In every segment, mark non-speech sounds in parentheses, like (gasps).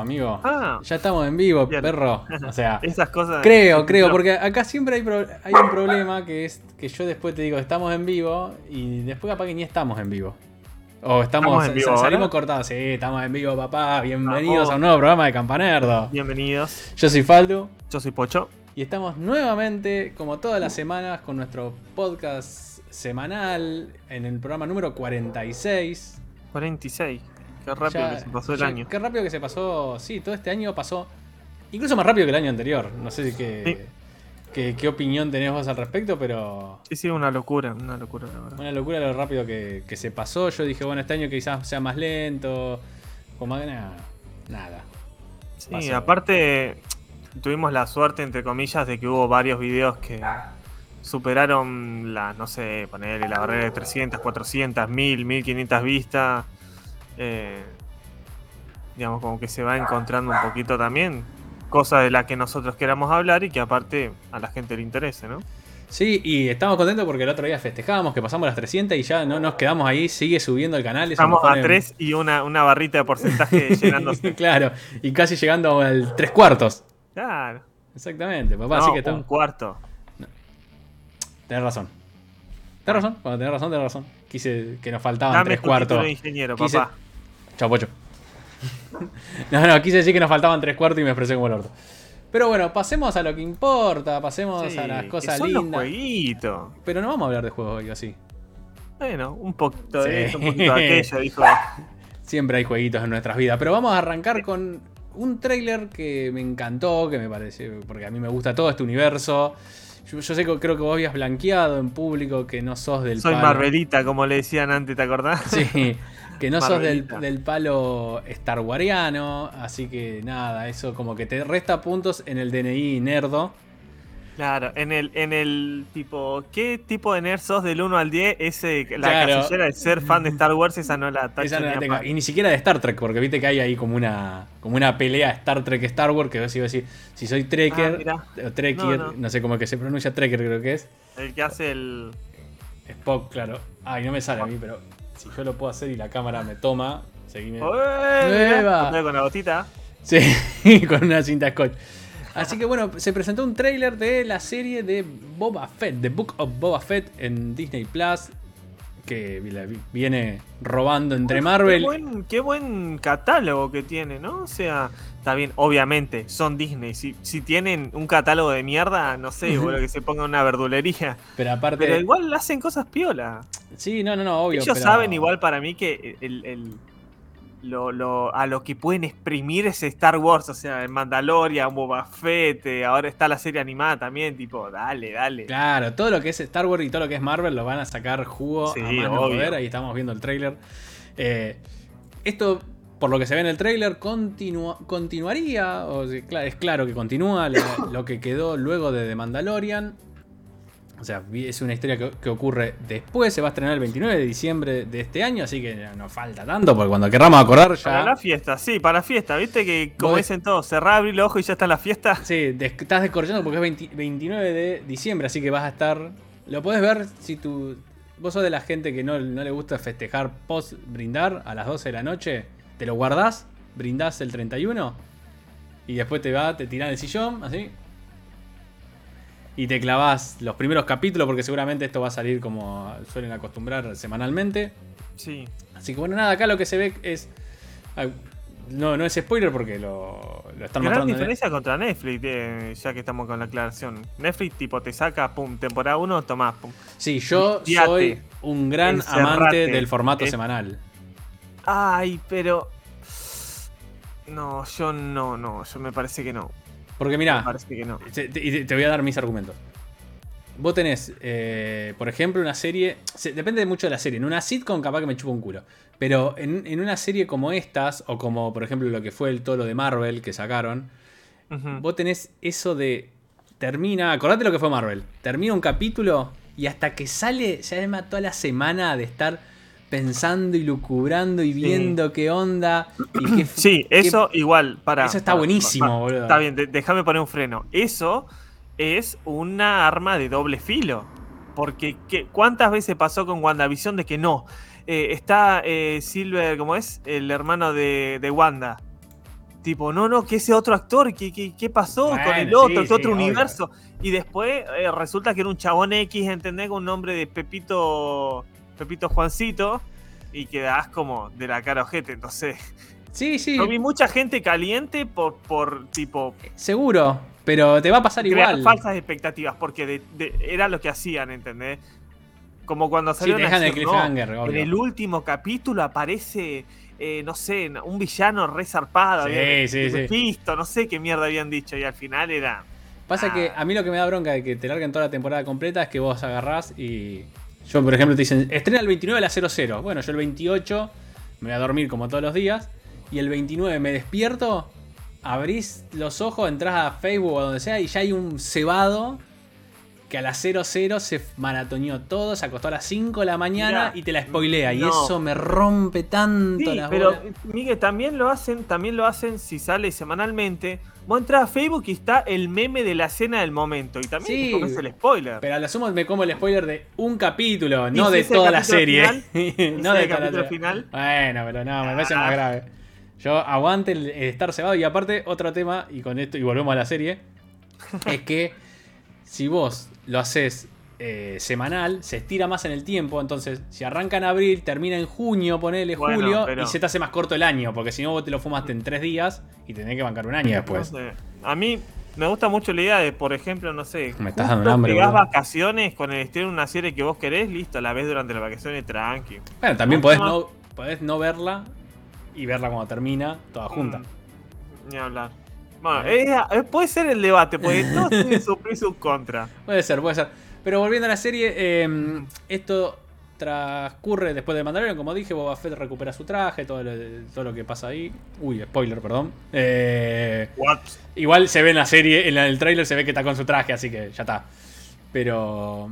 amigo. Ah, Ya estamos en vivo, Bien. perro. O sea, (laughs) esas cosas. creo, creo, No. porque acá siempre hay, pro- hay un problema que es que yo después te digo, estamos en vivo y después capaz que ni estamos en vivo. O estamos, ¿Estamos en vivo sa- salimos cortados. Sí, estamos en vivo, papá. Bienvenidos Vamos. a un nuevo programa de Campanerdo. Bienvenidos. Yo soy Faldo. Yo soy Pocho. Y estamos nuevamente, como todas las semanas, con nuestro podcast semanal en el programa número 46. 46. Qué rápido Ya- que se pasó el ya- año. Qué rápido que se pasó. Sí, todo este año pasó. Incluso más rápido que el año anterior. No sé si qué, qué, qué opinión tenés vos al respecto, pero. Sí, sí, una locura, una locura, la verdad. Una locura lo rápido que, que se pasó. Yo dije, bueno, este año quizás sea más lento. O más. Nada. Nada. Sí, pasó. aparte tuvimos la suerte, entre comillas, de que hubo varios videos que superaron la, no sé, ponerle la barrera de 300, 400, 1000, 1500 vistas. Eh, digamos, como que se va encontrando un poquito también cosas de las que nosotros queramos hablar y que aparte a la gente le interese, ¿no? Sí, y estamos contentos porque el otro día festejábamos que pasamos las 300 y ya no nos quedamos ahí. Sigue subiendo el canal. Estamos a pone- 3 y una, una barrita de porcentaje (laughs) llenándose. (laughs) claro, y casi llegando al 3 cuartos. Claro. Exactamente, papá. No, así que un estamos. cuarto. Tenés razón. Tenés razón, cuando tenés razón, tenés razón. Quise que nos faltaban Dame tres tu cuartos. de ingeniero, Quise- papá. Chau, pocho. (laughs) no, no, quise decir que nos faltaban tres cuartos y me expresé como el orto. Pero bueno, pasemos a lo que importa, pasemos Sí, a las que cosas son los lindas. jueguitos. Pero no vamos a hablar de juegos hoy, así. Bueno, un poquito Sí. de esto, un poquito de aquello, (laughs) dijo. Siempre hay jueguitos en nuestras vidas. Pero vamos a arrancar con un tráiler que me encantó, que me parece, porque a mí me gusta todo este universo. Yo, yo sé que creo que vos habías blanqueado en público que no sos del Soy palo. Marvelita, como le decían antes, ¿te acordás? Sí, (laughs) que no sos del, del palo Star Wariano, así que nada, eso como que te resta puntos en el DNI nerdo. Claro, en el, en el tipo, ¿qué tipo de nerd sos del 1 al 10? Ese, la Claro. casillera de ser fan de Star Wars, esa no la tacho Esa no la tengo. Y ni siquiera de Star Trek, porque viste que hay ahí como una, como una pelea Star Trek Star Wars, que vos ibas a decir, si soy Ah, Trekker, mirá. o Trekker, No, no, no. sé cómo que se pronuncia Trekker creo que es. El que hace el. Spock, claro. Ay, no me sale a mí, pero si yo lo puedo hacer y la cámara me toma, seguime. Con la gotita. Sí, (laughs) con una cinta scotch. Así que bueno, se presentó un tráiler de la serie de Boba Fett, The Book of Boba Fett en Disney Plus, que viene robando entre Qué Marvel. buen, qué buen catálogo que tiene, ¿no? O sea, está bien, obviamente, son Disney. Si, si tienen un catálogo de mierda, no sé, boludo, que se ponga una verdulería. Pero aparte. Pero igual hacen cosas piola. Sí, no, no, no, obvio. Ellos pero- saben igual para mí que el, el- lo, lo- a lo que pueden exprimir ese Star Wars, o sea, Mandalorian, Boba Fett, eh, ahora está la serie animada también, tipo, dale, dale. Claro, todo lo que es Star Wars y todo lo que es Marvel lo van a sacar jugo Sí, a más no obvio. poder. Ahí estamos viendo el tráiler. Eh, esto, por lo que se ve en el tráiler, continua- continuaría. O es claro que continúa la- lo que quedó luego de The Mandalorian. O sea, es una historia que, que ocurre después. Se va a estrenar el 29 de diciembre de este año. Así que no falta tanto. Porque cuando querramos acordar Para la ya. fiesta, sí, para la fiesta, viste que como Vos- dicen todos, cerrar, abrir los ojos y ya está la fiesta. Sí, des- estás descorchando porque es 20 29 de diciembre, así que vas a estar. Lo puedes ver si tú. Vos sos de la gente que no, no le gusta festejar post brindar a las 12 de la noche. Te lo guardás, brindás el 31 y después te va, te tirás en el sillón, así. Y te clavás los primeros capítulos porque seguramente esto va a salir como suelen acostumbrar semanalmente. Sí. Así que bueno, nada, acá lo que se ve es. ah, No, no es spoiler porque lo, lo están Gran mostrando. en- diferencia contra Netflix, eh, ya que estamos con la aclaración. Netflix, tipo, te saca, pum, temporada 1, tomás, pum. Sí, yo soy un gran encerrate. amante del formato semanal. Ay, pero. No, yo no, no, yo me parece que no. Porque que no. te, te- te voy a dar mis argumentos. Vos tenés, eh, por ejemplo, una serie. se- depende mucho de la serie. En una sitcom, capaz que me chupa un culo. Pero en, en una serie como estas, o como por ejemplo lo que fue el tolo de Marvel que sacaron, Ujú. vos tenés eso de. Termina. Acordate lo que fue Marvel. Termina un capítulo y hasta que sale, ya me toda la semana de estar pensando y lucubrando y viendo qué onda. Y qué, (clears throat) Sí, qué- eso igual, para. Eso está buenísimo, boludo. Está bien, déjame poner un freno. Eso es una arma de doble filo. Porque, ¿qué- ¿cuántas veces pasó con WandaVision de que no? Eh, está eh, Silver, ¿cómo es? El hermano de, de Wanda. Tipo, no, no, que ese otro actor, ¿qué, qué, qué pasó con el otro, sí, qué sí, otro obvio. universo? Y después eh, resulta que era un chabón X, ¿entendés? Con un nombre de Pepito, Pepito Juancito, y quedás como de la cara ojete. Entonces, Sí, sí, yo vi mucha gente caliente por, por tipo, seguro. Pero te va a pasar igual. falsas expectativas, porque de- de- era lo que hacían, ¿entendés? Como cuando Sí, salió te dejan el no, En el último capítulo aparece, eh, no sé, un villano re zarpado. Sí, había- sí, sí. Visto, no sé qué mierda habían dicho. Y al final era. Pasa Ah. que a mí lo que me da bronca de que te larguen toda la temporada completa es que vos agarrás y. Yo, por ejemplo, te dicen, estrena el 29 a las 00. Bueno, yo el 28 me voy a dormir como todos los días. Y el 29 me despierto, abrís los ojos, entras a Facebook o donde sea y ya hay un cebado que a las 00 se maratoneó todo, se acostó a las 5 de la mañana Mirá, y te la spoilea. Y eso me rompe tanto Sí, las pero bolas. Miguel, también lo hacen, también lo hacen si sale semanalmente. Vos entras a Facebook y está el meme de la escena del momento. Y también Sí, te comes el spoiler. Pero a lo sumo me como el spoiler de un capítulo, ¿Y no de toda la serie. (laughs) no de el toda la capítulo serie. final? Bueno, pero no, me parece más Ah. grave. Yo aguante el, el estar cebado. Y aparte, otro tema, y con esto, y volvemos a la serie, (laughs) es que si vos lo haces eh, semanal, se estira más en el tiempo. Entonces, si arranca en abril, termina en junio, ponele Bueno, julio, pero- y se te hace más corto el año. Porque si no, vos te lo fumaste en tres días y tenés que bancar un año después. No sé. A mí me gusta mucho la idea de, por ejemplo, no sé, Me estás dando hambre, pegás boludo. vacaciones con el estreno de una serie que vos querés, listo, la ves durante las vacaciones tranqui. Bueno, también podés no. podés no verla y verla cuando termina, toda junta. Mm, Ni hablar. Bueno, ¿Eh? puede ser el debate, porque (laughs) todos tienen su pro y su contra. Puede ser, puede ser. Pero volviendo a la serie, eh, esto transcurre después de Mandalorian, como dije, Boba Fett recupera su traje, todo lo, todo lo que pasa ahí. Uy, spoiler, perdón. Eh, What? igual se ve en la serie, en el trailer se ve que está con su traje, así que ya está. Pero...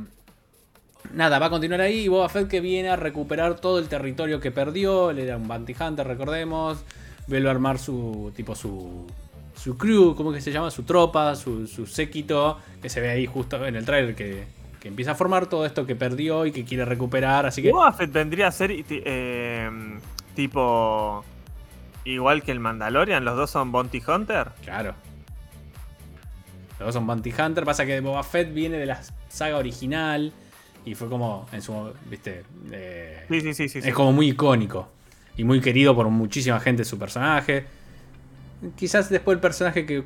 Nada, va a continuar ahí y Boba Fett que viene a recuperar todo el territorio que perdió. Él era un bounty hunter, recordemos. Vuelve a armar su tipo su su crew, ¿cómo que se llama? Su tropa, su, su séquito, que se ve ahí justo en el trailer que, que empieza a formar todo esto que perdió y que quiere recuperar. Así que Boba Fett vendría a ser eh, tipo igual que el Mandalorian, los dos son Bounty Hunter. Claro. Los dos son Bounty Hunter. Pasa que Boba Fett viene de la saga original. Y fue como en su. ¿Viste? Eh, Sí, sí, sí, sí. sí. es como muy icónico. Y muy querido por muchísima gente su personaje. Quizás después el personaje que,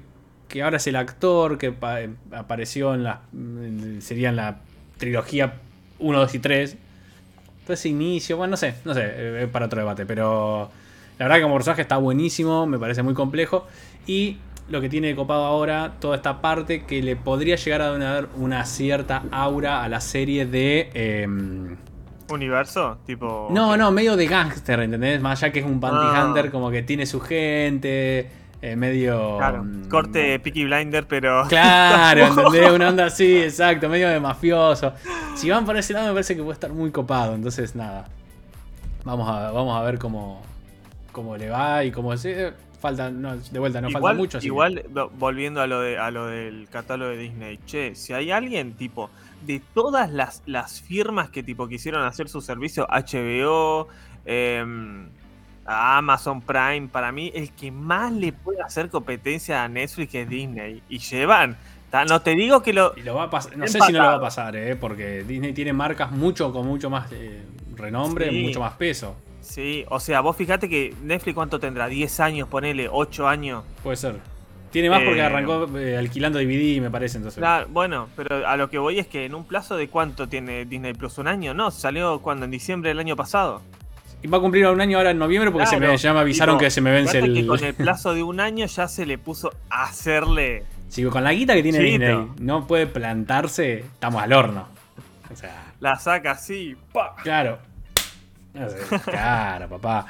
que ahora es el actor que pa- apareció en la. en- sería en la trilogía 1, 2 y 3. Todo ese inicio, bueno, no sé, no sé, eh, es para otro debate, pero la verdad que como personaje está buenísimo, me parece muy complejo. Y lo que tiene de copado ahora, toda esta parte que le podría llegar a dar una cierta aura a la serie de... em, Universo, tipo. no, no, medio de gángster, ¿entendés? Más allá que es un bounty Ah. hunter, como que tiene su gente, eh, medio... Claro, mm, corte Peaky Blinder, pero. (laughs) Claro, ¿entendés? Una onda así, exacto, medio de mafioso. Si van por ese lado me parece que puede estar muy copado, entonces nada. Vamos a, vamos a ver cómo, cómo le va y cómo se... Falta, no, de vuelta, no falta igual, mucho. así igual vo- volviendo a lo de a lo del catálogo de Disney, che, si hay alguien tipo de todas las, las firmas que tipo quisieron hacer su servicio, HBO, em, a Amazon Prime, para mí el que más le puede hacer competencia a Netflix es Disney. Y llevan, no te digo que lo... Y lo va a pas- no sé si no lo va a pasar, eh, porque Disney tiene marcas mucho con mucho más eh, renombre, Sí. mucho más peso. Sí, o sea, vos fíjate que Netflix cuánto tendrá, 10 años, ponele, 8 años. Puede ser. Tiene más porque Eh, arrancó eh, alquilando DVD, me parece, entonces. Bueno, pero a lo que voy es que en un plazo de cuánto tiene Disney Plus, un año, ¿no? Salió cuando en diciembre del año pasado. Y va a cumplir un año ahora en noviembre porque se me, ya me avisaron tipo, que se me vence el. que con el plazo de un año ya se le puso a hacerle. Sí, con la guita que tiene Chito. Disney, no puede plantarse, estamos al horno. O sea, La saca así. ¡pa! claro. Claro, papá.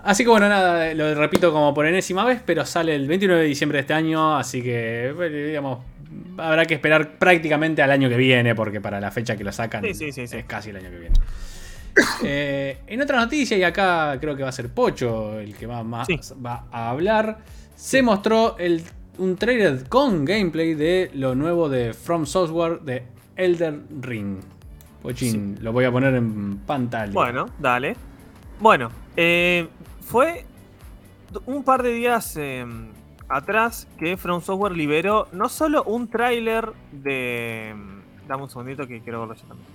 Así que bueno, nada, lo repito como por enésima vez, pero sale el 29 de diciembre de este año, así que, digamos, habrá que esperar prácticamente al año que viene, porque para la fecha que lo sacan Sí, sí, sí, sí. es casi el año que viene. Eh, en otra noticia, y acá creo que va a ser Pocho el que va, más, Sí. va a hablar, se mostró el, un trailer con gameplay de lo nuevo de From Software de Elder Ring. Pochín, lo voy a poner en pantalla. Bueno, dale. Bueno, eh, fue un par de días em, atrás que From Software liberó no solo un tráiler de... Em, dame un segundito que quiero verlo yo también.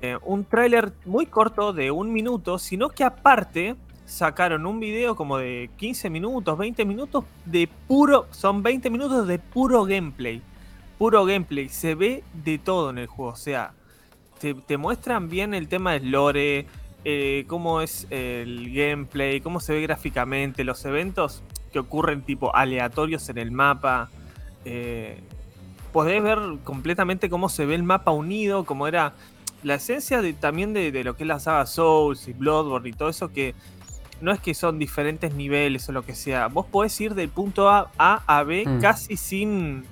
Eh, un tráiler muy corto de un minuto, sino que aparte sacaron un video como de 15 minutos, 20 minutos de puro... Son 20 minutos de puro gameplay. Puro gameplay. Se ve de todo en el juego. O sea, te, muestran bien el tema del lore, eh, cómo es el gameplay, cómo se ve gráficamente, los eventos que ocurren tipo aleatorios en el mapa. Eh, podés ver completamente cómo se ve el mapa unido, cómo era la esencia de, también de, lo que es la saga Souls y Bloodborne y todo eso que no es que son diferentes niveles o lo que sea. Vos podés ir del punto A, a, B mm. casi sin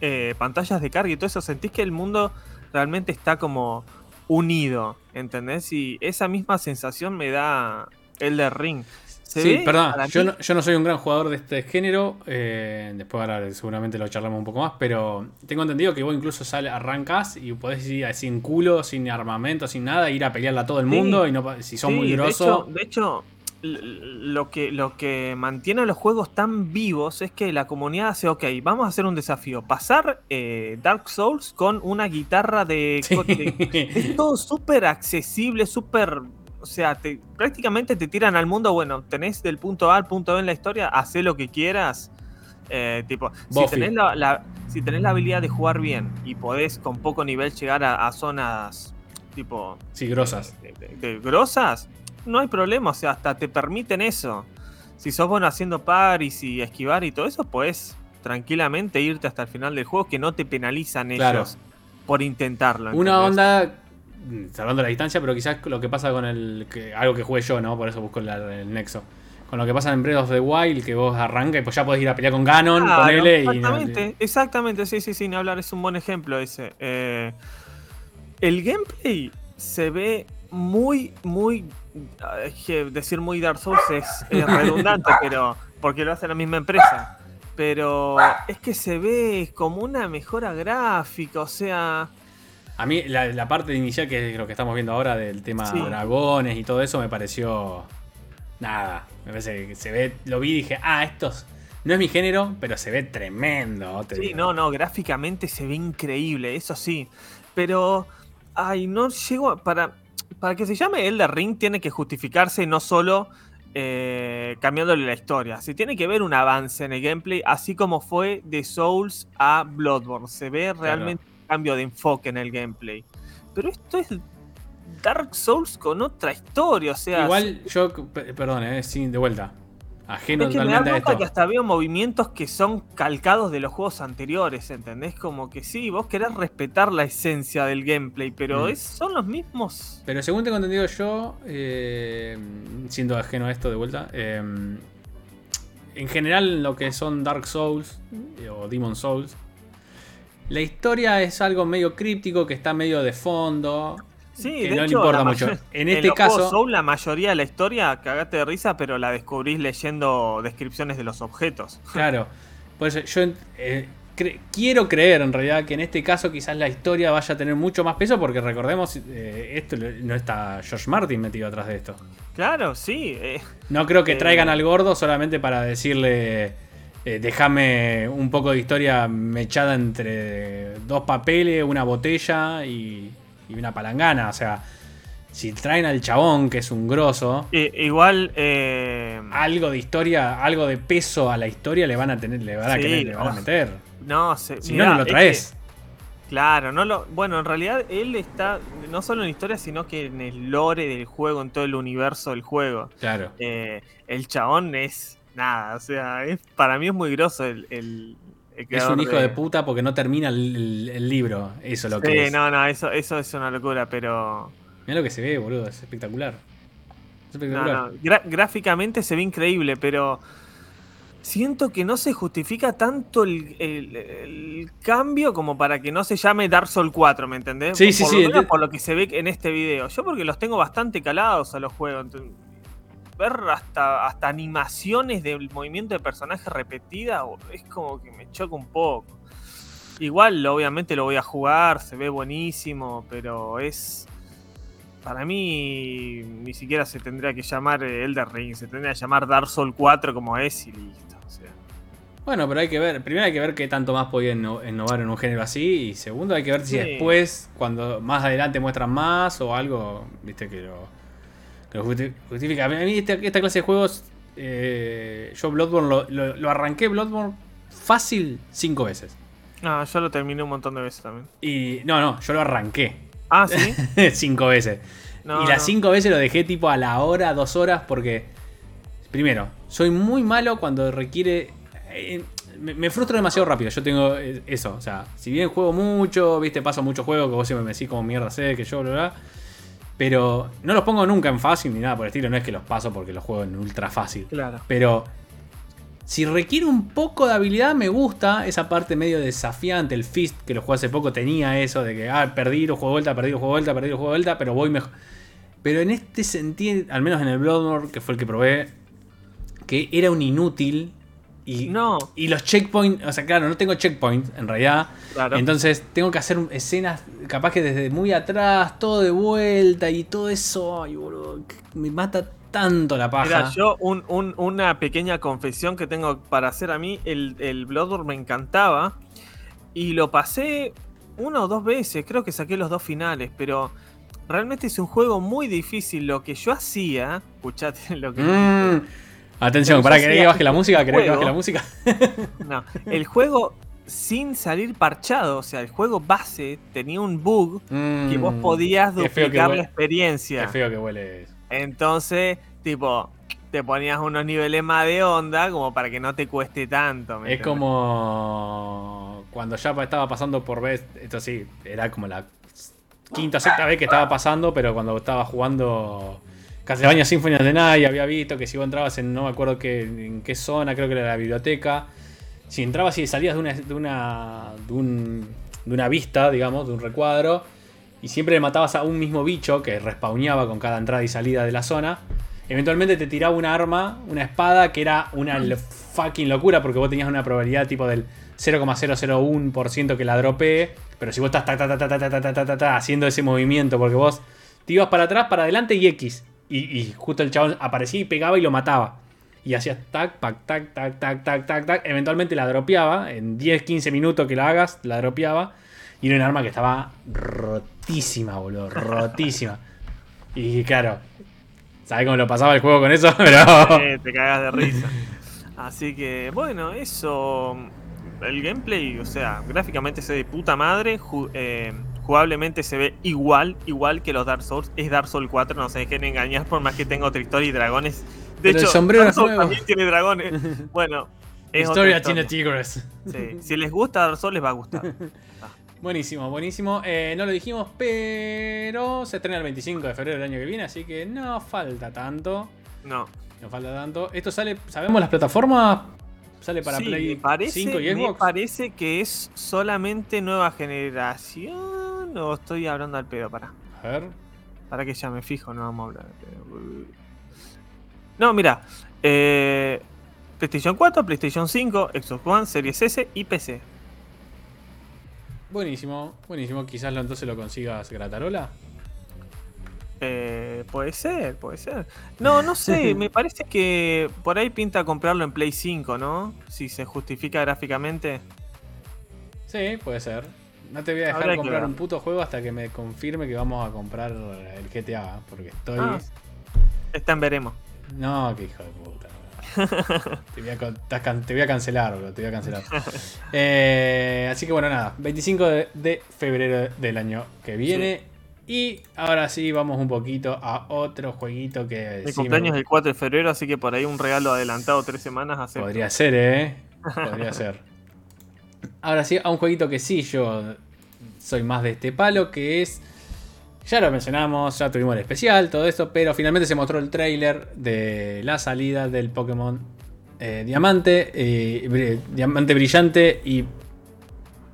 eh, pantallas de carga y todo eso. Sentís que el mundo realmente está como unido, ¿entendés? Y esa misma sensación me da el de Ring. Sí, perdón, yo no, yo no, soy un gran jugador de este género, eh, después ahora seguramente lo charlamos un poco más, pero tengo entendido que vos incluso sale, arrancas y podés ir sin culo, sin armamento, sin nada, ir a pelearla a todo el mundo y no si son muy grosos. de hecho lo que, lo que mantiene a los juegos tan vivos es que la comunidad hace, ok, vamos a hacer un desafío, pasar eh, Dark Souls con una guitarra de... (laughs) es todo súper accesible, súper... O sea, prácticamente te tiran al mundo, bueno, tenés del punto A al punto B en la historia, haz lo que quieras. Eh, tipo, si tenés la, si tenés la habilidad de jugar bien y podés con poco nivel llegar a, zonas tipo... Sí, grosas. de grosas, no hay problema, o sea, hasta te permiten eso. Si sos bueno haciendo paris y esquivar y todo eso, puedes tranquilamente irte hasta el final del juego que no te penalizan ellos por intentarlo. Una onda, salvando la distancia, pero quizás lo que pasa con el. Que, algo que jugué yo, ¿no? Por eso busco el, nexo. Con lo que pasa en Breath of the Wild, que vos arrancas y pues ya podés ir a pelear con Ganon, con él exactamente, exactamente, sí, sí, sí, ni hablar, es un buen ejemplo ese. Eh, el gameplay se ve muy, muy decir muy Dark Souls es, (laughs) redundante, pero porque lo hace la misma empresa. Pero es que se ve como una mejora gráfica, o sea. A mí la, parte inicial que es lo que estamos viendo ahora del tema dragones y todo eso me pareció nada. Me parece que se ve, lo vi y dije, ah, estos no es mi género, pero se ve tremendo. sí, no, no, gráficamente se ve increíble, eso sí. Pero, ay, no llego para para que se llame Elder Ring tiene que justificarse no solo eh, cambiándole la historia. Se tiene que ver un avance en el gameplay, así como fue de Souls a Bloodborne. Se ve realmente cambio de enfoque en el gameplay. Pero esto es Dark Souls con otra historia, o sea... Igual yo, perdón, eh, de vuelta. Ajeno es que me da que hasta veo movimientos que son calcados de los juegos anteriores, ¿entendés? Como que sí, vos querés respetar la esencia del gameplay, pero mm. son los mismos. Pero según tengo entendido yo, eh, siendo ajeno a esto de vuelta, eh, en general lo que son Dark Souls eh, o Demon Souls, la historia es algo medio críptico que está medio de fondo. Sí, de no hecho, le importa mucho. En este caso. Soul, la mayoría de la historia, cagate de risa, pero la descubrís leyendo descripciones de los objetos. (laughs) Claro. Por eso yo eh, quiero creer en realidad que en este caso quizás la historia vaya a tener mucho más peso, porque recordemos, eh, esto no está George Martin metido atrás de esto. Claro, sí. Eh, no creo que traigan al gordo solamente para decirle. Déjame un poco de historia mechada entre dos papeles, una botella y, y una palangana. O sea, si traen al chabón, que es un grosso. igual. Eh, algo de historia, algo de peso a la historia le van a tener, le van a, querer, le van a meter. No, si no, no lo traes. claro, no lo. Bueno, en realidad él está no solo en historia, sino que en el lore del juego, en todo el universo del juego. Claro. Eh, el chabón es nada, o sea, es, para mí es muy grosso el, es un hijo de... puta porque no termina el, libro. Eso es lo que sí, no, no, eso, eso es una locura, pero. Mira lo que se ve, boludo, es espectacular. espectacular. gráficamente se ve increíble, pero. Siento que no se justifica tanto el, cambio como para que no se llame Dark Souls 4, ¿me entendés? Sí, sí, sí. por lo que se ve en este video. Yo porque los tengo bastante calados a los juegos ver hasta, hasta animaciones del movimiento de personaje repetida es como que me choca un poco. Igual, obviamente lo voy a jugar, se ve buenísimo, pero es. para mí ni siquiera se tendría que llamar Elder Ring, se tendría que llamar Dark Souls 4 como es y listo. O sea. Bueno, pero hay que ver, primero hay que ver qué tanto más podía inno- innovar en un género así y segundo hay que ver si Sí. después, cuando más adelante muestran más o algo, viste que lo, lo justifica. A mí esta, esta clase de juegos, eh, yo Bloodborne lo, lo- lo arranqué Bloodborne fácil cinco veces. No, yo lo terminé un montón de veces también. Y no, no, yo lo arranqué Ah, sí. (laughs) cinco veces. No, y las no. cinco veces lo dejé tipo a la hora, dos horas, porque. Primero, soy muy malo cuando requiere. eh, me, me frustro demasiado rápido. Yo tengo eh, eso. O sea, si bien juego mucho, viste, paso muchos juegos que vos siempre me decís como mierda sé, que yo, bla, bla. Pero no los pongo nunca en fácil ni nada por el estilo. No es que los paso porque los juego en ultra fácil. Claro. Pero si requiere un poco de habilidad, me gusta esa parte medio desafiante. El Fist, que lo jugué hace poco, tenía eso de que, ah, perdí, lo juego de vuelta, perdí, lo juego de vuelta, perdí, lo juego de vuelta, pero voy mejor. Pero en este sentido, al menos en el Bloodborne, que fue el que probé, que era un inútil. Y, No. y los checkpoints, o sea, claro, no tengo checkpoints en realidad. Claro. Entonces tengo que hacer escenas, capaz que desde muy atrás, todo de vuelta y todo eso. Ay, boludo, me mata tanto la paja. Mira, yo un- un- una pequeña confesión que tengo para hacer a mí, el, el Bloodborne me encantaba y lo pasé una o dos veces, creo que saqué los dos finales, pero realmente es un juego muy difícil. Lo que yo hacía, escuchate lo que... Mm. Atención, para que baje la música, ¿querés que baje la música? (laughs) No, el juego sin salir parchado, o sea, el juego base tenía un bug que vos Mm. podías duplicar la experiencia. Qué feo que huele eso. Entonces, tipo, te ponías unos niveles más de onda como para que no te cueste tanto. ¿me Es como cuando ya estaba pasando por vez, esto sí, era como la quinta o sexta vez que estaba pasando, pero cuando estaba jugando Castlevania Symphony of the Night, había visto que si vos entrabas en no me acuerdo qué, en qué zona, creo que era la biblioteca, si entrabas y salías de una, de una, de un, de una vista, digamos, de un recuadro, y siempre le matabas a un mismo bicho que respawneaba con cada entrada y salida de la zona, eventualmente te tiraba una arma, una espada, que era una fucking locura porque vos tenías una probabilidad tipo del 0,001% que la dropee, pero si vos estás ta, ta, ta, ta, ta, ta, ta, ta, haciendo ese movimiento porque vos te ibas para atrás, para adelante y X. Y, justo el chabón aparecía y pegaba y lo mataba. Y hacías tac, tac, tac, tac, tac, tac, tac, tac. Eventualmente la dropeaba. En 10, 15 minutos que la hagas, la dropeaba. Y era un arma que estaba rotísima, boludo. Rotísima. Y claro, ¿sabes cómo lo pasaba el juego con eso? (laughs) Te cagas de risa. Así que, bueno, eso. El gameplay, o sea, gráficamente se de puta madre. eh, jugablemente se ve igual, igual que los Dark Souls. Es Dark Souls 4, no se dejen engañar por más que tenga otra historia y dragones. De Pero el hecho, sombrero Dark es Souls nuevo. también tiene dragones. (laughs) Bueno, es otra Historia historia. tiene tigres. Sí, Si les gusta Dark Souls, les va a gustar. (laughs) Buenísimo, buenísimo. Eh, no lo dijimos, pero se estrena el 25 de febrero del año que viene, así que no falta tanto. No. No falta tanto. Esto sale, ¿sabemos las plataformas? Sale para Sí, Play me parece, 5 y me Xbox. parece que es solamente nueva generación. O estoy hablando al pedo, para. A ver. Para que ya me fijo, no vamos a hablar. de pedo. No, mira. eh, PlayStation 4, PlayStation 5, Xbox One, Series S y PC. Buenísimo, buenísimo. Quizás lo, entonces lo consigas gratarola. Eh, puede ser, puede ser. No, no sé, (laughs) me parece que por ahí pinta comprarlo en Play 5, ¿no? Si se justifica gráficamente. Sí, puede ser. No te voy a dejar Habrá comprar un puto juego hasta que me confirme que vamos a comprar el GTA. Porque estoy. Ah. Está en veremos. No, qué hijo de puta. (laughs) te, voy a, te voy cancelar, boludo, te voy a cancelar. (laughs) Eh, así que bueno, nada. 25 de, de febrero del año que viene. Y ahora sí, vamos un poquito a otro jueguito que. Mi sí me- cumpleaños es el 4 de febrero, así que por ahí un regalo adelantado tres semanas hace. Podría ser, ¿eh? Podría ser. Ahora sí, a un jueguito que sí yo soy más de este palo, que es... Ya lo mencionamos, ya tuvimos el especial, todo esto, pero finalmente se mostró el trailer de la salida del Pokémon eh, Diamante, eh, Diamante Brillante y...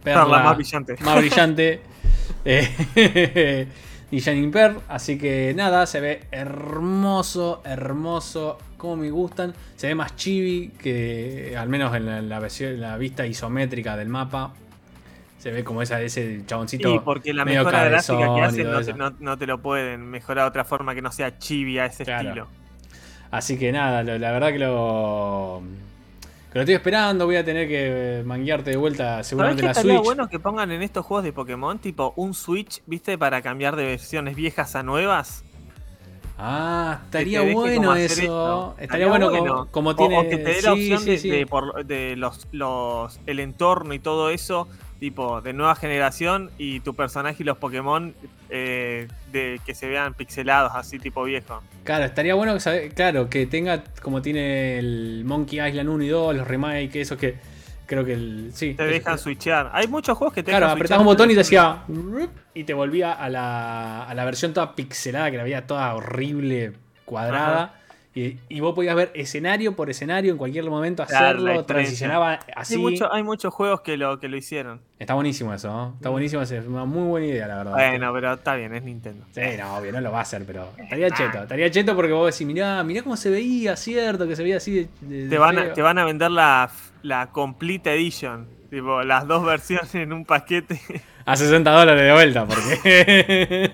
Perla más brillante. Más brillante. (laughs) eh, (laughs) y Shining Pearl. Así que nada, se ve hermoso, hermoso. Como me gustan. Se ve más chibi que al menos en la, la versión, la vista isométrica del mapa. Se ve como esa, ese chaboncito. Y porque la medio mejora gráfica que hacen no te, no- no te lo pueden mejorar de otra forma que no sea chibi a ese Claro. estilo. Así que nada, la verdad que lo. Que lo estoy esperando, voy a tener que manguearte de vuelta ¿Sabes seguramente la Switch. bueno que pongan en estos juegos de Pokémon tipo un Switch, viste, para cambiar de versiones viejas a nuevas? Ah, estaría bueno como eso. Estaría bueno, como, como O- tiene. O, que te dé la sí, opción sí, de, sí. de por- de los, los el entorno y todo eso, tipo de nueva generación y tu personaje y los Pokémon eh, de que se vean pixelados así tipo viejo. Claro, estaría bueno que, claro, que tenga como tiene el Monkey Island 1 y 2, los remake, esos que creo que el. Sí. Te es- dejan switchear. Hay muchos juegos que te Claro, apretabas un botón y te decía. Y te volvía a la, a la versión toda pixelada, que la veía toda horrible, cuadrada. Y, y vos podías ver escenario por escenario en cualquier momento la hacerlo, transicionaba así. Hay, mucho- hay muchos juegos que lo, que lo hicieron. Está buenísimo eso, ¿no? Está buenísimo, es una muy buena idea, la verdad. Bueno, pero está bien, es Nintendo. Sí, no, obvio, no lo va a hacer, pero (laughs) estaría cheto. Estaría cheto porque vos decís, mirá, mirá cómo se veía, cierto, que se veía así de, Te van, a, feo". te van a vender la, la Complete Edition. Tipo, las dos versiones en un paquete. (laughs) A 60 dólares de vuelta, porque.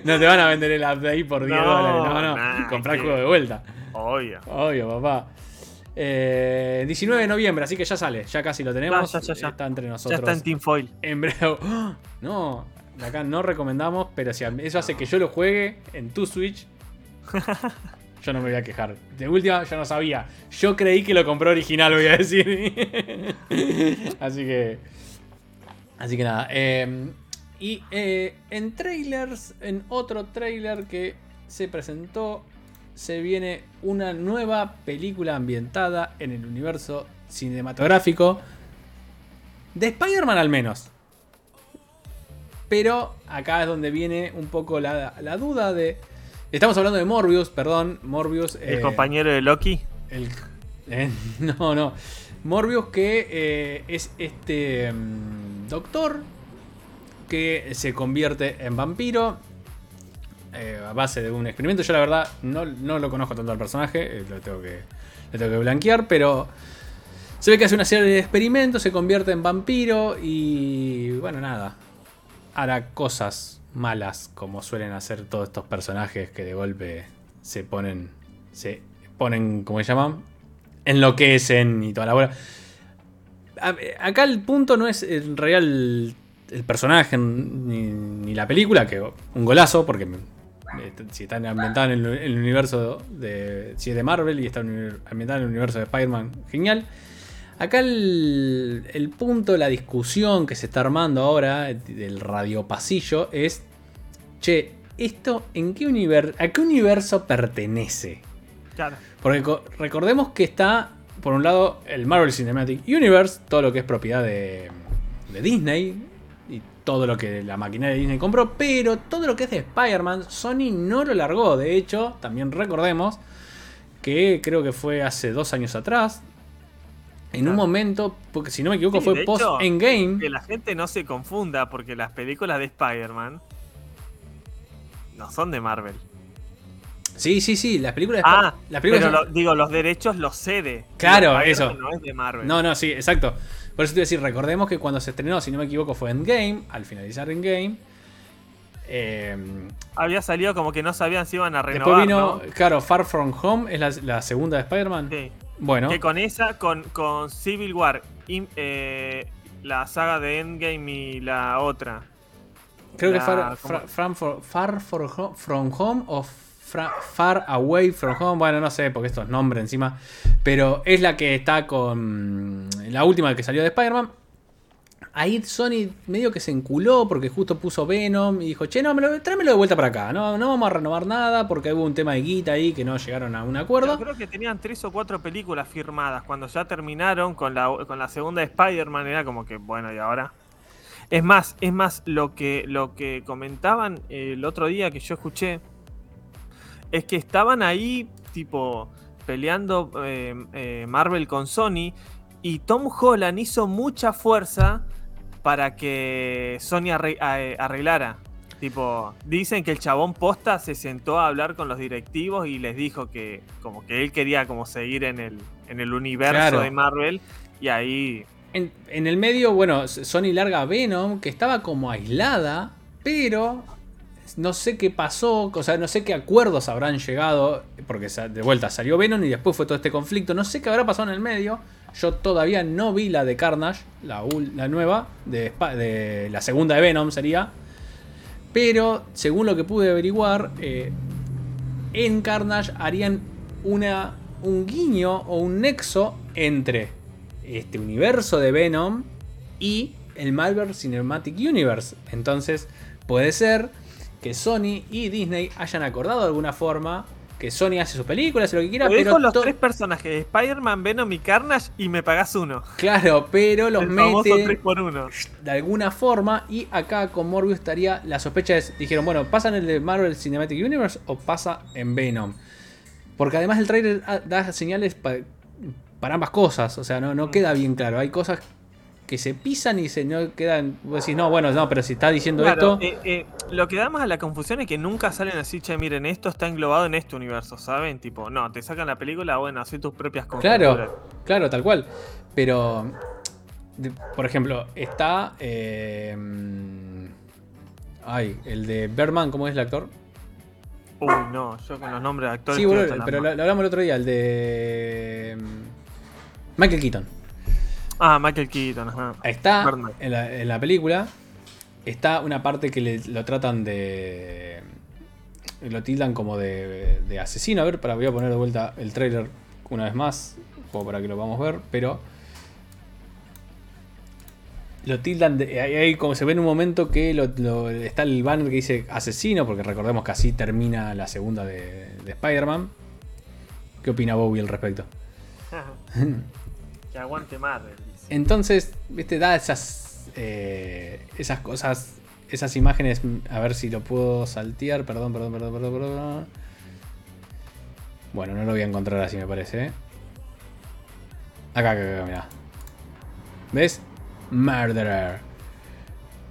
(laughs) no te van a vender el update por 10 No, dólares, no, no. nah, Comprar el juego de vuelta. Obvio. Obvio, papá. Eh, 19 de noviembre, así que ya sale, ya casi lo tenemos. Ya, ya, ya, ya. Está entre Ya nosotros. está en Team Foil. En breve. ¡Ah! (gasps) No, acá no recomendamos, pero si eso hace que yo lo juegue en tu Switch, (laughs) yo no me voy a quejar. De última, yo no sabía. Yo creí que lo compró original, voy a decir. (laughs) así que. Así que nada. eh, y eh, en trailers, en otro trailer que se presentó, se viene una nueva película ambientada en el universo cinematográfico de Spider-Man al menos. Pero acá es donde viene un poco la, la duda de... Estamos hablando de Morbius, perdón. Morbius... El eh, compañero de Loki. el- (laughs) eh, no, no. Morbius que es este mm, doctor que se convierte en vampiro eh, a base de un experimento. Yo la verdad no, no lo conozco tanto al personaje, eh, lo tengo que, lo tengo que blanquear, pero se ve que hace una serie de experimentos, se convierte en vampiro y bueno, nada. Hará cosas malas como suelen hacer todos estos personajes que de golpe se ponen, se ponen, ¿cómo se llaman? Enloquecen y toda la bola. A- Acá el punto no es en realidad el, el personaje ni, ni la película, que un golazo, porque eh, si está ambientada en el, universo de. Si es de Marvel y está ambientada en el universo de Spider-Man, genial. Acá el, el punto, la discusión que se está armando ahora del radio pasillo es. Che, ¿esto en qué universo. ¿A qué universo pertenece? Claro. Porque co- recordemos que está, por un lado, el Marvel Cinematic Universe, todo lo que es propiedad de, de Disney y todo lo que la maquinaria de Disney compró, pero todo lo que es de Spider-Man, Sony no lo largó. De hecho, también recordemos que creo que fue hace dos años atrás. En un momento, porque si no me equivoco, Sí, fue de post hecho, Endgame. Que la gente no se confunda porque las películas de Spider-Man no son de Marvel. Sí, sí, sí, las películas Ah, las películas pero son- lo- digo, los derechos los cede. Claro, eso. No es de Marvel. No, no, sí, exacto. Por eso te iba a decir, recordemos que cuando se estrenó, si no me equivoco, fue Endgame, al finalizar Endgame. Eh, Había salido como que no sabían si iban a renovar. después vino, ¿no? claro, Far From Home, es la, la segunda de Spider-Man. Sí. Bueno, Que con esa, con, con Civil War, eh, la saga de Endgame y la otra. creo que Far, for- Far for Ho- From Home o Far Away From Home, bueno, no sé, porque estos nombres encima. Pero es la que está con la última que salió de Spider-Man. Ahí Sony medio que se enculó porque justo puso Venom y dijo, che, no, me lo- tráemelo de vuelta para acá. No, no vamos a renovar nada porque hubo un tema de guita ahí que no llegaron a un acuerdo. Pero creo que tenían tres o cuatro películas firmadas. Cuando ya terminaron con la, con la segunda de Spider-Man, era como que, bueno, ¿y ahora? Es más, es más, lo que, lo que comentaban eh, el otro día que yo escuché es que estaban ahí, tipo, peleando eh, eh, Marvel con Sony y Tom Holland hizo mucha fuerza para que Sony a- arreglara. Tipo, dicen que el chabón posta se sentó a hablar con los directivos y les dijo que como que él quería como seguir en el, en el universo Claro. de Marvel y ahí En, en el medio, bueno, Sony larga Venom, que estaba como aislada, pero no sé qué pasó, o sea, no sé qué acuerdos habrán llegado, porque de vuelta salió Venom y después fue todo este conflicto, no sé qué habrá pasado en el medio. Yo todavía no vi la de Carnage, la, la nueva, de, la segunda de Venom sería. Pero según lo que pude averiguar, eh, en Carnage harían una, un guiño o un nexo entre este universo de Venom y el Marvel Cinematic Universe. Entonces puede ser que Sony y Disney hayan acordado de alguna forma que Sony hace sus películas y lo que quiera, pero. los tres personajes: Spider-Man, Venom y Carnage, y me pagas uno. Claro, pero los mete. 3 por uno. De alguna forma, y acá con Morbius estaría. La sospecha es: dijeron, bueno, ¿pasa en el de Marvel Cinematic Universe o pasa en Venom? Porque además el trailer da señales para ambas cosas, o sea, no, no mm. queda bien claro. Hay cosas que se pisan y se no quedan. Vos decís, no, bueno, no, pero si está diciendo esto. Eh, eh, lo que da más a la confusión es que nunca salen así, che, miren, esto está englobado en este universo, ¿saben? Tipo, no, te sacan la película, bueno, así tus propias cosas. Claro, claro, tal cual. Pero, por ejemplo, está. Eh, ay, el de Berman, ¿cómo es el actor? Uy, no, yo con los nombres de actores. Sí, pero lo, lo, hablamos el otro día, el de. Mm, Michael Keaton. Ah, Michael Keaton, ajá. Está en la, película. Está una parte que lo tratan de. Lo tildan como de, de, asesino. A ver, para, voy a poner de vuelta el trailer una vez más. Como para que lo vamos a ver. Pero. Lo tildan de. Ahí como se ve en un momento que está el banner que dice asesino. Porque recordemos que así termina la segunda de, de Spider-Man. ¿Qué opina Bowie al respecto? (laughs) que aguante Marvel. Entonces, viste, da esas, eh, esas cosas, esas imágenes. A ver si lo puedo saltear. Perdón, perdón, perdón, perdón, perdón. Bueno, no lo voy a encontrar así, me parece. ¿eh? Acá, acá, acá, mira. ¿Ves? Murderer.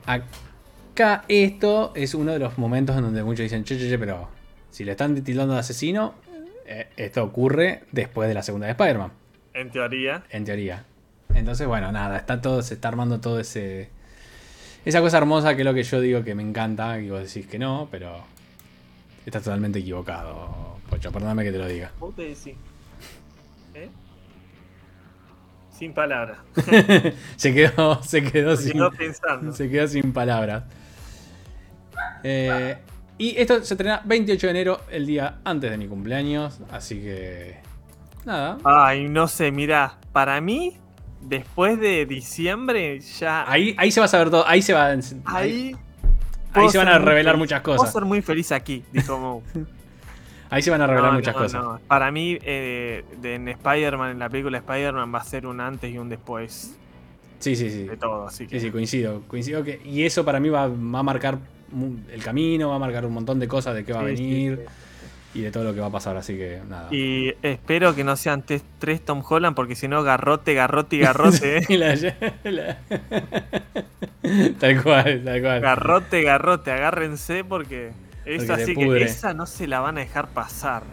Acá esto es uno de los momentos en donde muchos dicen, che, che, che, pero si le están titulando de asesino, eh, esto ocurre después de la segunda de Spider-Man. En teoría. En teoría. Entonces, bueno, nada, está todo, se está armando todo ese. Esa cosa hermosa que es lo que yo digo que me encanta, y vos decís que no, pero. Estás totalmente equivocado, Pocho, perdóname que te lo diga. Vos te decís. ¿Eh? Sin palabras. (laughs) se quedó, se quedó, se sin, quedó pensando. Se quedó sin palabras. Eh, y esto se estrena 28 de enero, el día antes de mi cumpleaños. Así que. Nada. Ay, no sé, mira, para mí después de diciembre ya. Ahí, ahí se va a saber todo. Ahí se va. Ahí. (laughs) Ahí, se van a revelar muchas cosas. Puedo ser muy feliz aquí, dijo Ahí se van a revelar muchas cosas. Para mí, eh, en Spider-Man, en la película Spider-Man, va a ser un antes y un después. Sí, sí, sí. De todo, así que. Sí, sí, coincido. Coincido que. Y eso para mí va, va, a marcar el camino, va a marcar un montón de cosas de qué va a venir y de todo lo que va a pasar, así que nada. Y espero que no sean tres Tom Holland, porque si no, garrote, garrote y garrote. (laughs) ¿eh? tal cual, tal cual. Garrote, garrote, agárrense porque esa sí que esa no se la van a dejar pasar.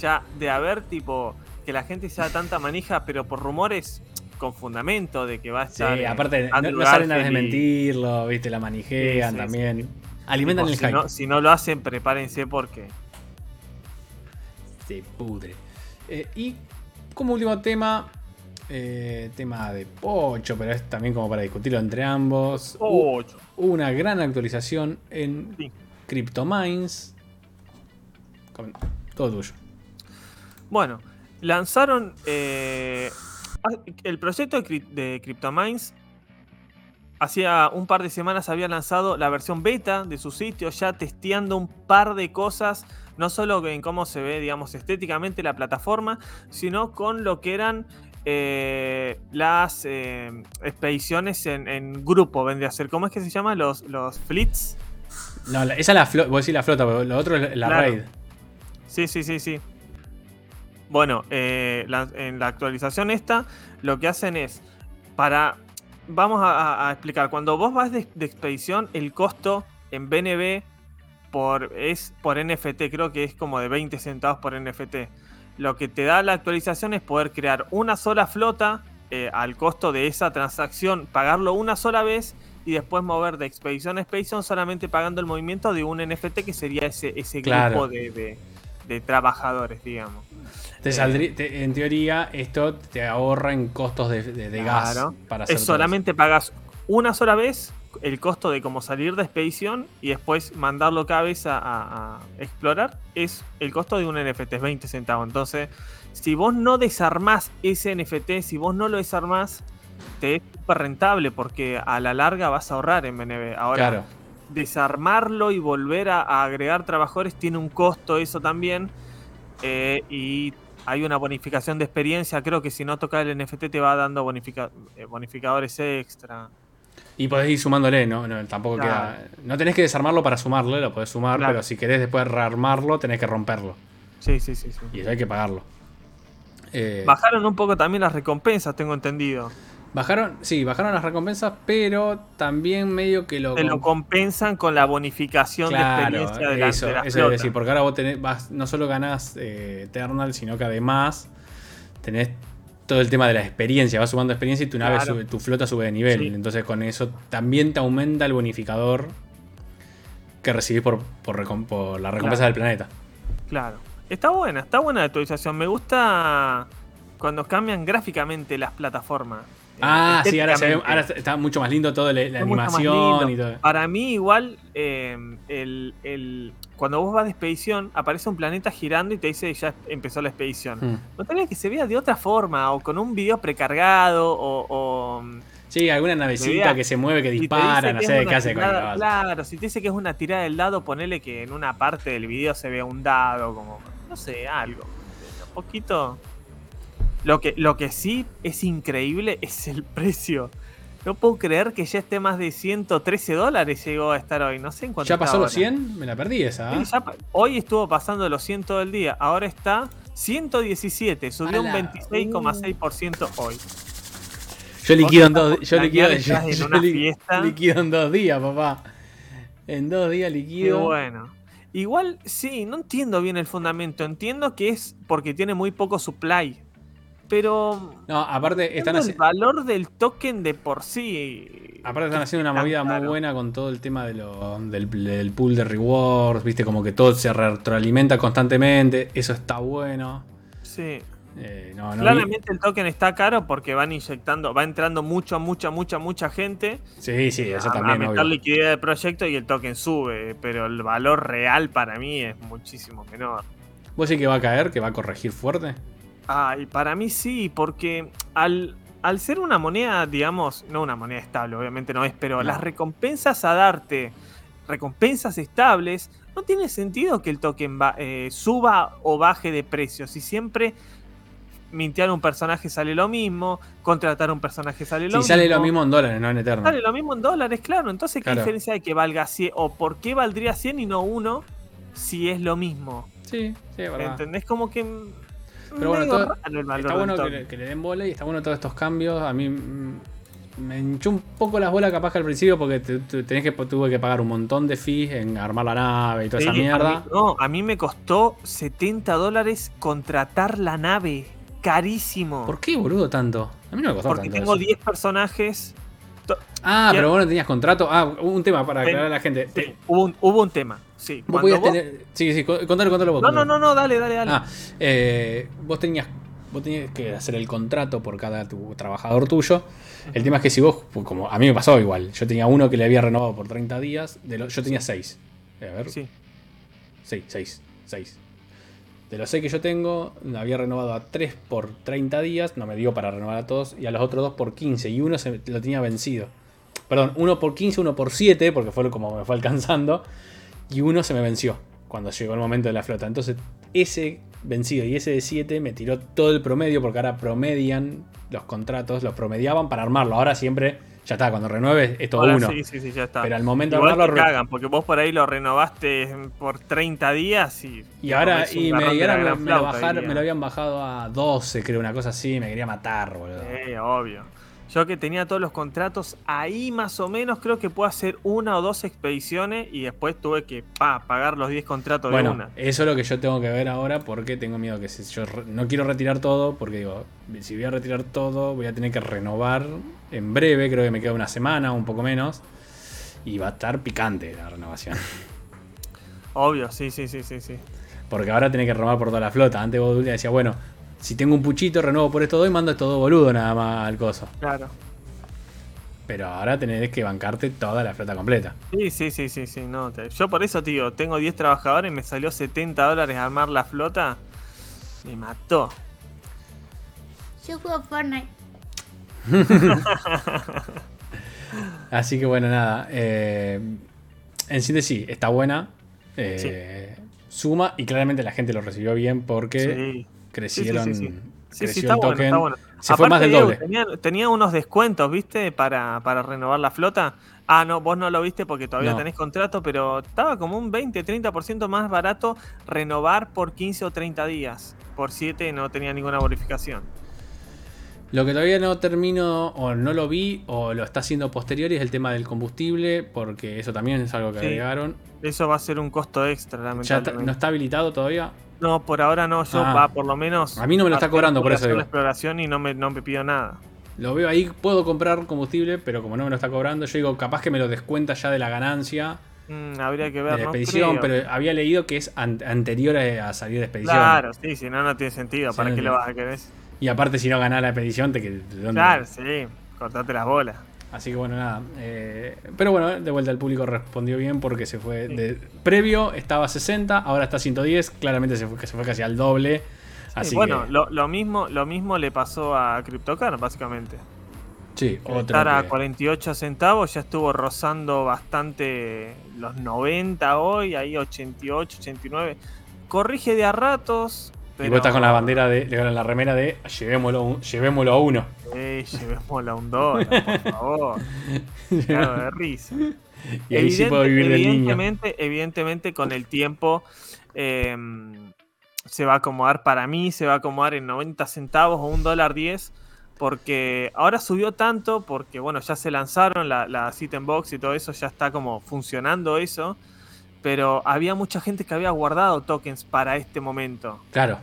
Ya de haber tipo que la gente sea tanta manija, pero por rumores con fundamento de que va a estar. Sí, aparte, no, salen a desmentirlo, viste, la manijean también. Alimentan el si No, si no lo hacen, prepárense porque se pudre. Eh, y como último tema, eh, tema de Pocho, pero es también como para discutirlo entre ambos. Pocho. Una gran actualización en CryptoMines. Todo tuyo. Bueno, lanzaron eh, el proyecto de CryptoMines. Hacía un par de semanas había lanzado la versión beta de su sitio, ya testeando un par de cosas no solo en cómo se ve, digamos, estéticamente la plataforma, sino con lo que eran eh, las eh, expediciones en, grupo, vende a ser. ¿Cómo es que se llama? Los, los fleets. No, esa es la flota, vos decís la flota, lo otro es la raid. Sí, sí, sí, sí. Bueno, eh, en la actualización esta, lo que hacen es, para, vamos a, explicar, cuando vos vas de, de expedición, el costo en BNB por, es por NFT, creo que es como de 20 centavos por NFT. Lo que te da la actualización es poder crear una sola flota eh, al costo de esa transacción, pagarlo una sola vez y después mover de expedición a expedición solamente pagando el movimiento de un NFT que sería ese, ese grupo de, trabajadores, digamos. Te en teoría, esto te ahorra en costos de, gas. Para hacer es solamente pagas una sola vez el costo de como salir de expedición y después mandarlo cada vez a, explorar es el costo de un NFT, es 20 centavos. Entonces, si vos no desarmás ese NFT, si vos no lo desarmás, te es súper rentable porque a la larga vas a ahorrar en BNB. Ahora, desarmarlo y volver a, agregar trabajadores tiene un costo eso también. Eh, y hay una bonificación de experiencia. Creo que si no tocas el NFT te va dando eh, bonificadores extra. Y podés ir sumándole, ¿no? no tampoco queda. No tenés que desarmarlo para sumarle, lo podés sumar, pero si querés después rearmarlo, tenés que romperlo. Sí, sí, sí. sí. Y eso hay que pagarlo. Eh, Bajaron un poco también las recompensas, tengo entendido. Bajaron, sí, bajaron las recompensas, pero también medio que lo. Te lo compensan con la bonificación de experiencia de la, eso, eso es decir, porque ahora vos tenés, vas, no solo ganás eh, Eternal, sino que además tenés todo el tema de la experiencia, vas sumando experiencia y tu nave tu flota sube de nivel. Entonces con eso también te aumenta el bonificador que recibís por, por, la recompensa del planeta. Claro. Está buena, está buena la actualización. Me gusta cuando cambian gráficamente las plataformas. Ah, sí, ahora, está mucho más lindo todo la, animación y todo. Para mí, igual, eh, el, cuando vos vas de expedición, aparece un planeta girando y te dice ya empezó la expedición. Hmm. No tenía que se vea de otra forma, o con un video precargado, o. sí, alguna navecita que se mueve, que dispara, no sé qué hace Claro, si te dice que es una tirada del dado, ponele que en una parte del video se vea un dado, como. No sé, algo. Un poquito. Lo que, lo que sí es increíble es el precio. No puedo creer que ya esté más de 113 dólares llegó a estar hoy. No sé en cuánto. ¿Ya pasó los 100? Me la perdí esa. ¿eh? hoy estuvo pasando los 100 todo el día. Ahora está 117. Subió un 26,6% hoy. Yo liquido en dos Yo liquido, en (laughs) liquido en dos días, papá. En dos días liquido. bueno. Igual, sí, no entiendo bien el fundamento. Entiendo que es porque tiene muy poco supply. Pero. No, aparte están haciendo. El valor del token de por sí. Aparte están haciendo una movida muy buena con todo el tema de lo, del, pool de rewards. Viste, como que todo se retroalimenta constantemente. Eso está bueno. Sí. Eh, Claramente el token está caro porque van inyectando, va entrando mucho, mucha, mucha, mucha gente. Sí, sí, eso también. A meter liquidez del proyecto y el token sube, pero el valor real para mí es muchísimo menor. ¿Vos sí que va a caer, que va a corregir fuerte? Ay, para mí sí, porque al, al ser una moneda, digamos, no una moneda estable, obviamente no es, pero las recompensas a darte, recompensas estables, no tiene sentido que el token eh, suba o baje de precio. Si siempre mintear un personaje sale lo mismo, contratar un personaje sale lo mismo. Si sale lo mismo en dólares, no en Eterno. Sale lo mismo en dólares, claro. Entonces, ¿qué diferencia hay que valga 100? ¿O por qué valdría 100 y no 1 si es lo mismo? Sí, sí, verdad. ¿Entendés? Como que pero bueno, está bueno que le, den bola y está bueno todos estos cambios. A mí me hinchó un poco las bolas capaz que al principio porque tenés que, tuve que pagar un montón de fees en armar la nave y toda esa mierda. no, a mí me costó 70 dólares contratar la nave. Carísimo. ¿Por qué, boludo, tanto? A mí no me costó Porque tengo 10 personajes. Ah, pero vos no tenías contrato. Ah, un tema para aclarar a la gente. hubo, un, hubo un tema. Sí, vos podías tener. Sí, sí, contalo, contalo vos. No, no, no, no, dale, dale, dale. Ah, eh, vos tenías. Vos tenías que hacer el contrato por cada trabajador tuyo. El tema es que si vos, pues, como a mí me pasó igual, yo tenía uno que le había renovado por 30 días, de yo tenía 6. A ver. Sí. 6, 6, 6. De los 6 que yo tengo, había renovado a 3 por 30 días, no me dio para renovar a todos, y a los otros 2 por 15, y uno se lo tenía vencido. Perdón, uno por 15, uno por 7, porque fue como me fue alcanzando y uno se me venció cuando llegó el momento de la flota. Entonces, ese vencido y ese de 7 me tiró todo el promedio porque ahora promedian los contratos, los promediaban para armarlo. Ahora siempre, ya está, cuando renueves es todo uno. Sí, sí, sí, ya está. Pero al momento de armarlo. Te cagan, porque vos por ahí lo renovaste por 30 días y. Y ahora, y me, me, lo habían bajado a 12, creo, una cosa así, me quería matar, boludo. Sí, obvio. Yo que tenía todos los contratos, ahí más o menos creo que puedo hacer una o dos expediciones y después tuve que pa, pagar los 10 contratos bueno, de una. Eso es lo que yo tengo que ver ahora porque tengo miedo que si yo no quiero retirar todo, porque digo, si voy a retirar todo, voy a tener que renovar en breve, creo que me queda una semana, un poco menos, y va a estar picante la renovación. Obvio, sí, sí, sí, sí, sí. Porque ahora tenés que renovar por toda la flota. Antes vos decía, bueno, si tengo un puchito, renuevo por esto dos y mando todo boludo nada más al coso. Claro. Pero ahora tenés que bancarte toda la flota completa. Sí, sí, sí, sí, sí. No, te- Yo por eso, tío, tengo 10 trabajadores y me salió 70 dólares armar la flota. Me mató. Yo juego Fortnite. (laughs) Así que bueno, nada. eh, en síntesis, está buena. eh, Suma y claramente la gente lo recibió bien porque Sí. Crecieron. Sí, sí, sí, sí. Sí, creció sí, está el bueno, token. está bueno. Se fue más del doble. Tenía, tenía unos descuentos, ¿viste? Para, para renovar la flota. Ah, no, vos no lo viste porque todavía No. tenés contrato, pero estaba como un 20-30% más barato renovar por 15 o 30 días. Por 7 no tenía ninguna bonificación. Lo que todavía no termino o no lo vi o lo está haciendo posterior es el tema del combustible, porque eso también es algo que Sí, agregaron. Eso va a ser un costo extra, Ya está- lamentablemente. no está habilitado todavía. No, por ahora no, yo Ah. va, por lo menos. A mí no me lo está cobrando, por eso exploración, digo. exploración y no me, no me pidió nada. Lo veo ahí, puedo comprar combustible, pero como no me lo está cobrando, yo digo, capaz que me lo descuenta ya de la ganancia Mm, habría que de ver, la expedición, pero había leído que es an- anterior a, salir de expedición. Claro, sí, si no, no tiene sentido. ¿Para no qué lo vas a querer? Y aparte, si no ganás la expedición, te que ¿de dónde? Claro, sí, cortate las bolas. Así que bueno, nada. eh, pero bueno, de vuelta el público respondió bien porque se fue. De, previo estaba a 60, ahora está a 110. Claramente se fue, se fue casi al doble. Así Sí, bueno, que. lo, lo mismo, lo mismo le pasó a CryptoCar, básicamente. sí, otro. estar a que- 48 centavos ya estuvo rozando bastante los 90 hoy, ahí 88, 89. Corrige de a ratos. Y vos estás con la bandera de. con la remera de llevémoslo, llevémoslo a uno. Eh, llevémosla a un dólar, por favor. (laughs) Claro, de risa. Y ahí sí puedo vivir del niño. evidentemente, evidentemente, con el tiempo eh, se va a acomodar para mí, se va a acomodar en 90 centavos o un dólar 10. Porque ahora subió tanto, porque bueno, ya se lanzaron la, la sit box y todo eso, ya está como funcionando eso. Pero había mucha gente que había guardado tokens para este momento. Claro.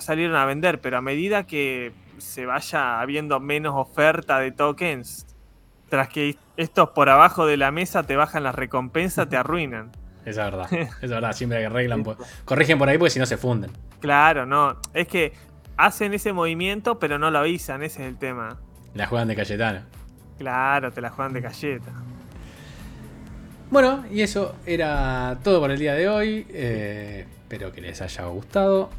Salieron a vender, pero a medida que se vaya habiendo menos oferta de tokens, tras que estos por abajo de la mesa te bajan las recompensas, te arruinan. Esa es verdad. (laughs) Es verdad. Siempre arreglan. por- corrigen por ahí porque si no se funden. Claro, no. Es que hacen ese movimiento, pero no lo avisan, ese es el tema. La juegan de Cayetano. Claro, te la juegan de galleta. Bueno, y eso era todo por el día de hoy. Eh, espero que les haya gustado.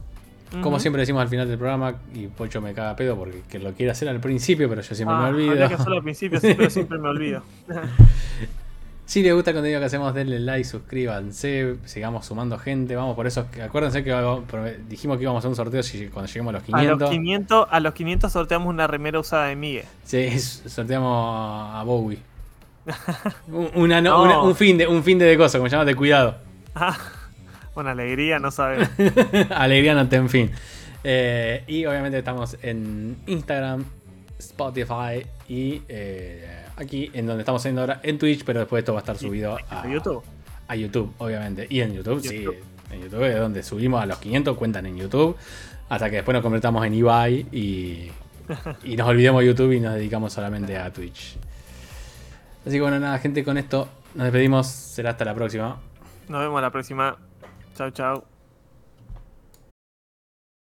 Como siempre decimos al final del programa, y Pocho me caga pedo porque que lo quiere hacer al principio, pero yo siempre Ah, me olvido. habría que hacerlo al principio, pero siempre me olvido. (laughs) Si les gusta el contenido que hacemos, denle like, suscríbanse, sigamos sumando gente. Vamos por eso. Acuérdense que dijimos que íbamos a hacer un sorteo si, cuando lleguemos a los A 500. los 500, a los 500 sorteamos una remera usada de Miguel. Sí, sorteamos a Bowie. (laughs) Un, una no- No. una- un fin de un fin de, de cosas, como se llama, de cuidado. Una alegría, no sabemos. (laughs) Alegría no ten fin. Eh, y obviamente estamos en Instagram, Spotify y eh, aquí en donde estamos haciendo ahora en Twitch, pero después esto va a estar subido a ¿De YouTube? a YouTube, obviamente. Y en YouTube, sí. En YouTube es donde subimos a los 500, cuentan en YouTube. Hasta que después nos convertamos en Ibai y, (laughs) y nos olvidemos de YouTube y nos dedicamos solamente a Twitch. Así que bueno, nada, gente, con esto nos despedimos. Será hasta la próxima. Nos vemos la próxima. Chau, chau.